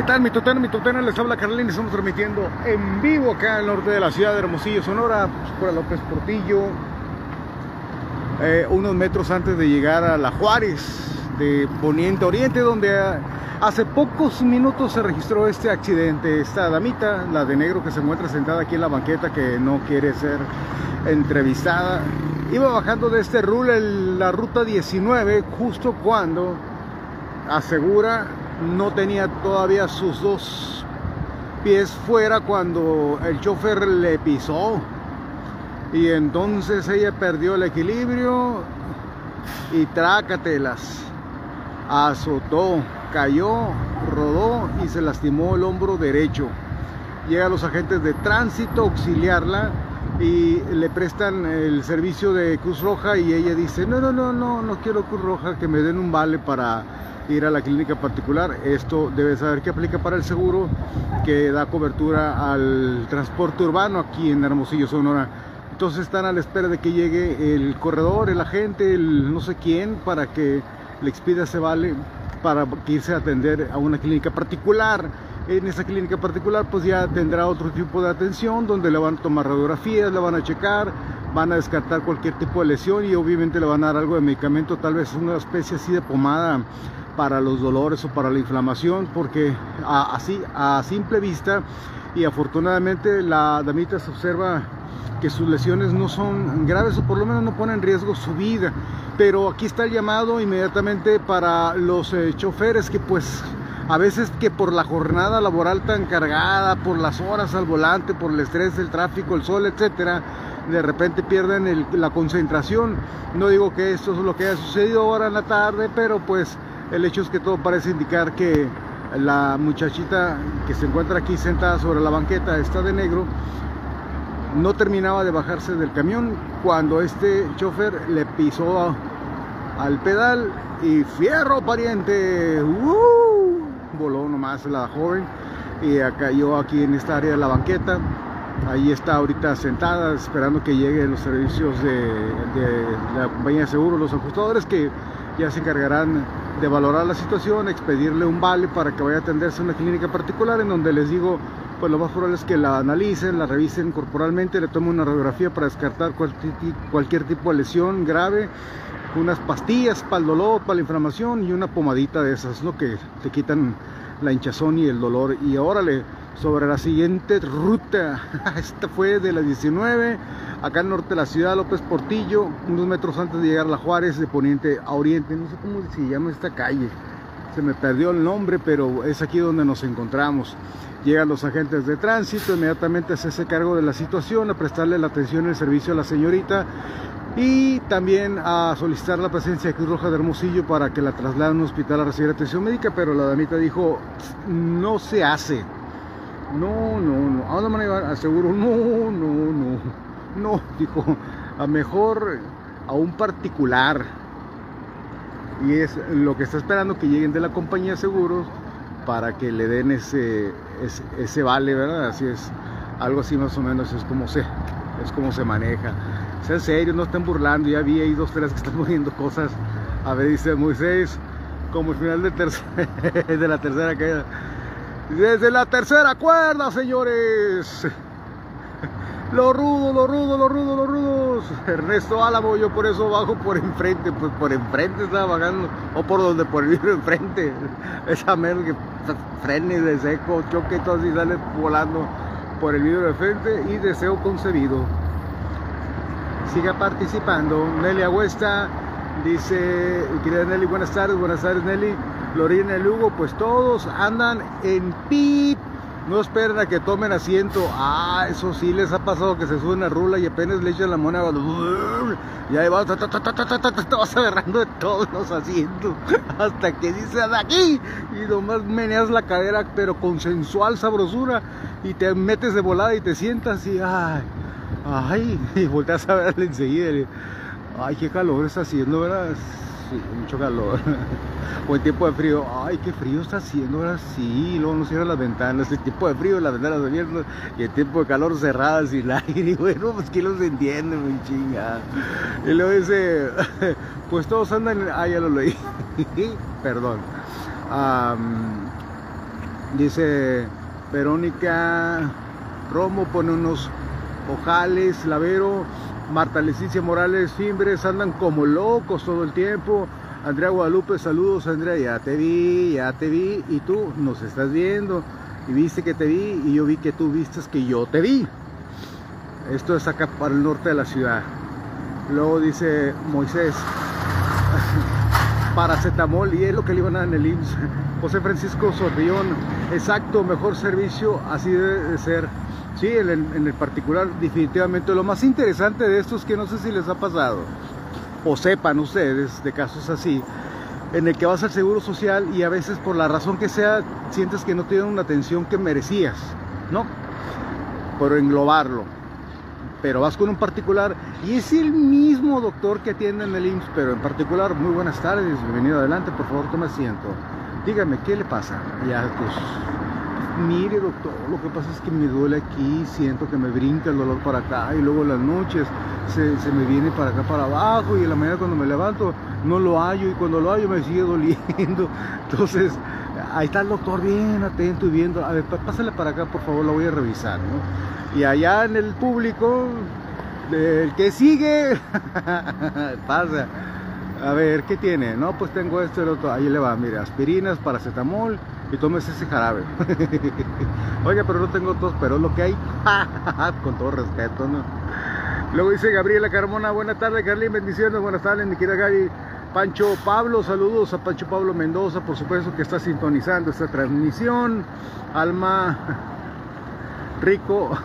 ¿Qué tal, mi tuteno, mi tutena? Les habla Carlín y estamos transmitiendo en vivo acá al norte de la ciudad de Hermosillo, Sonora, pues, por López Portillo, eh, unos metros antes de llegar a La Juárez, de Poniente Oriente, donde hace pocos minutos se registró este accidente. Esta damita, la de negro que se encuentra sentada aquí en la banqueta, que no quiere ser entrevistada, iba bajando de este rule, la ruta 19, justo cuando asegura no tenía todavía sus dos pies fuera cuando el chofer le pisó. Y entonces ella perdió el equilibrio y trácatelas azotó cayó rodó y se lastimó el hombro derecho. Llegan los agentes de tránsito a auxiliarla y le prestan el servicio de Cruz Roja y ella dice no no no no no quiero Cruz Roja que me den un vale para ir a la clínica particular. Esto debe saber que aplica para el seguro que da cobertura al transporte urbano aquí en Hermosillo, Sonora. Entonces están a la espera de que llegue el corredor, el agente, el no sé quién, para que le expida ese vale para irse a atender a una clínica particular. En esa clínica particular pues ya tendrá otro tipo de atención donde le van a tomar radiografías, le van a checar, van a descartar cualquier tipo de lesión y obviamente le van a dar algo de medicamento, tal vez una especie así de pomada para los dolores o para la inflamación, porque así a simple vista y afortunadamente la damita se observa que sus lesiones no son graves o por lo menos no ponen en riesgo su vida. Pero aquí está el llamado inmediatamente para los eh, choferes que pues a veces que por la jornada laboral tan cargada, por las horas al volante, por el estrés del tráfico, el sol, etcétera, de repente pierden la concentración. No digo que esto es lo que haya sucedido ahora en la tarde, pero pues el hecho es que todo parece indicar que la muchachita que se encuentra aquí sentada sobre la banqueta está de negro. No terminaba de bajarse del camión cuando este chofer le pisó al pedal y fierro pariente ¡uh! voló nomás la joven y cayó aquí en esta área de la banqueta. Ahí está ahorita sentada esperando que lleguen los servicios de, de la compañía de seguros los ajustadores que ya se encargarán de valorar la situación, expedirle un vale para que vaya a atenderse a una clínica particular en donde les digo, pues lo más probable es que la analicen, la revisen corporalmente, le tomen una radiografía para descartar cualquier tipo de lesión grave, unas pastillas para el dolor, para la inflamación y una pomadita de esas, lo que te quitan la hinchazón y el dolor. Y órale, sobre la siguiente ruta, esta fue de la 19 acá al norte de la ciudad, López Portillo, unos metros antes de llegar a La Juárez, de poniente a oriente, no sé cómo se llama esta calle, se me perdió el nombre, pero es aquí donde nos encontramos. Llegan los agentes de tránsito, inmediatamente se hace cargo de la situación, a prestarle la atención y el servicio a la señorita y también a solicitar la presencia de Cruz Roja de Hermosillo para que la trasladen a un hospital a recibir atención médica, pero la damita dijo, no se hace. No, no, no. ¿A dónde van a no, no, no. No, dijo, a mejor a un particular. Y es lo que está esperando que lleguen de la compañía de seguros para que le den ese, ese, vale, ¿verdad? Así es, algo así más o menos es como se, es como se maneja. Sean serios, no estén burlando, ya vi ahí dos, tres que están poniendo cosas. A ver, dice Moisés, como el final de, de la tercera caída. Desde la tercera cuerda, señores. Los rudos, los rudos, los rudos, los rudos. Ernesto Álamo, yo por eso bajo por enfrente, pues por enfrente estaba bajando, o por donde, por el vidrio enfrente. Esa menos que frenes de seco, choque todo así sale volando por el vidrio de frente y deseo concebido. Siga participando. Nelly Agüesta dice, querida Nelly, buenas tardes, buenas tardes Nelly. Lorena Lugo, pues todos andan en pip no esperen a que tomen asiento. Ah, eso sí les ha pasado que se suben a rula y apenas le echan la moneda. Y ahí vas, vas agarrando de todos los asientos. Hasta que dices aquí. Y nomás meneas la cadera, pero con sensual sabrosura. Y te metes de volada y te sientas y ay, ay, y volteas a verle enseguida. Ay, qué calor está haciendo, ¿verdad? Mucho calor. o el tiempo de frío, ay, qué frío está haciendo ahora sí, luego no cierran las ventanas, el tiempo de frío, las ventanas abiertas, y el tiempo de calor cerradas y el aire, y bueno, pues que los entiende, mi chinga. Y luego dice, pues todos andan, ah, ya lo leí, perdón. Dice Verónica Romo pone unos ojales, lavero. Marta Leticia Morales Fimbres andan como locos todo el tiempo. Andrea Guadalupe, saludos Andrea, ya te vi, ya te vi y tú nos estás viendo y viste que te vi y yo vi que tú vistes que yo te vi. Esto es acá para el norte de la ciudad. Luego dice Moisés, paracetamol y es lo que le iban a dar en el IMSS. José Francisco Sorrión, exacto, mejor servicio, así debe de ser. Sí, en el, particular, definitivamente. Lo más interesante de esto es que no sé si les ha pasado, o sepan ustedes de casos así, en el que vas al seguro social y a veces por la razón que sea, sientes que no tienen una atención que merecías, ¿no? Por englobarlo. Pero vas con un particular y es el mismo doctor que atiende en el IMSS, pero en particular, muy buenas tardes, bienvenido adelante, por favor tome asiento. Dígame, ¿qué le pasa? Ya, pues, mire doctor, lo que pasa es que me duele aquí, siento que me brinca el dolor para acá y luego las noches se, me viene para acá para abajo y en la mañana cuando me levanto no lo hallo y cuando lo hallo me sigue doliendo. Entonces, ahí está el doctor bien atento y viendo, a ver, pásale para acá por favor, lo voy a revisar. Y allá en el público, el que sigue, pasa. A ver, ¿qué tiene? No, pues tengo esto y el otro. Ahí le va, mire, aspirinas, paracetamol y tomes ese jarabe. Oiga, pero no tengo tos, pero es lo que hay. Con todo respeto, ¿no? Luego dice Gabriela Carmona, buenas tardes, Carlín, bendiciones, buenas tardes, mi querida Gaby. Pancho Pablo, saludos a Pancho Pablo Mendoza, por supuesto que está sintonizando esta transmisión. Alma Rico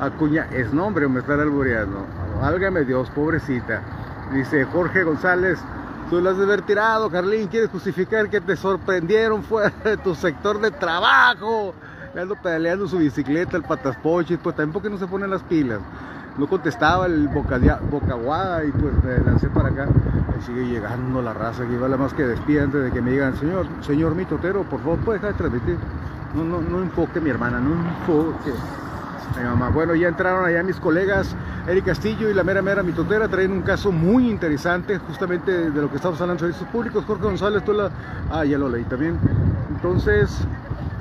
Acuña, es nombre, me está albureando. Válgame Dios, pobrecita. Dice Jorge González, tú lo has de haber tirado, Carlín, quieres justificar que te sorprendieron fuera de tu sector de trabajo. Le ando pedaleando su bicicleta, el pataspoches, pues también porque no se ponen las pilas. No contestaba el bocaguada y pues me lancé para acá. Ahí sigue llegando la raza, que vale más que despida antes de que me digan, señor, señor mitotero, por favor, puede dejar de transmitir. No, no, no enfoque mi hermana, no enfoque. Mi mamá. Bueno, ya entraron allá mis colegas Eric Castillo y la mera mera mitotera traen un caso muy interesante justamente de lo que estamos hablando de servicios públicos. Jorge González, tú la... Ah, ya lo leí también. Entonces,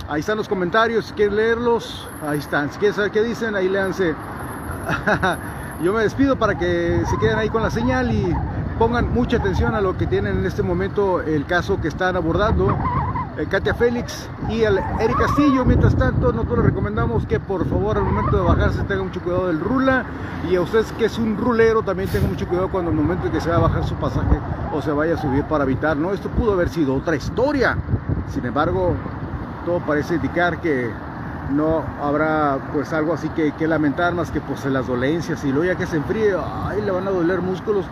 ahí están los comentarios, si quieren leerlos, ahí están. Si quieren saber qué dicen, ahí léanse. Yo me despido para que se queden ahí con la señal y pongan mucha atención a lo que tienen en este momento el caso que están abordando. Eh, Katia Félix y el Eric Castillo. Mientras tanto, nosotros les recomendamos que por favor al momento de bajarse tengan mucho cuidado del rula y a ustedes que es un rulero también tengan mucho cuidado cuando el momento en que se va a bajar su pasaje o se vaya a subir para evitar, ¿no? Esto pudo haber sido otra historia. Sin embargo, todo parece indicar que no habrá pues algo así que, que lamentar más que pues las dolencias y luego ya que se enfríe, ay, le van a doler músculos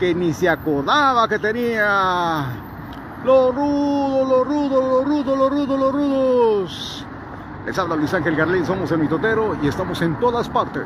que ni se acordaba que tenía. Los rudos, los rudos, los rudos, los rudos, los rudos. Les habla Luis Ángel Garlín, somos el mitotero y estamos en todas partes.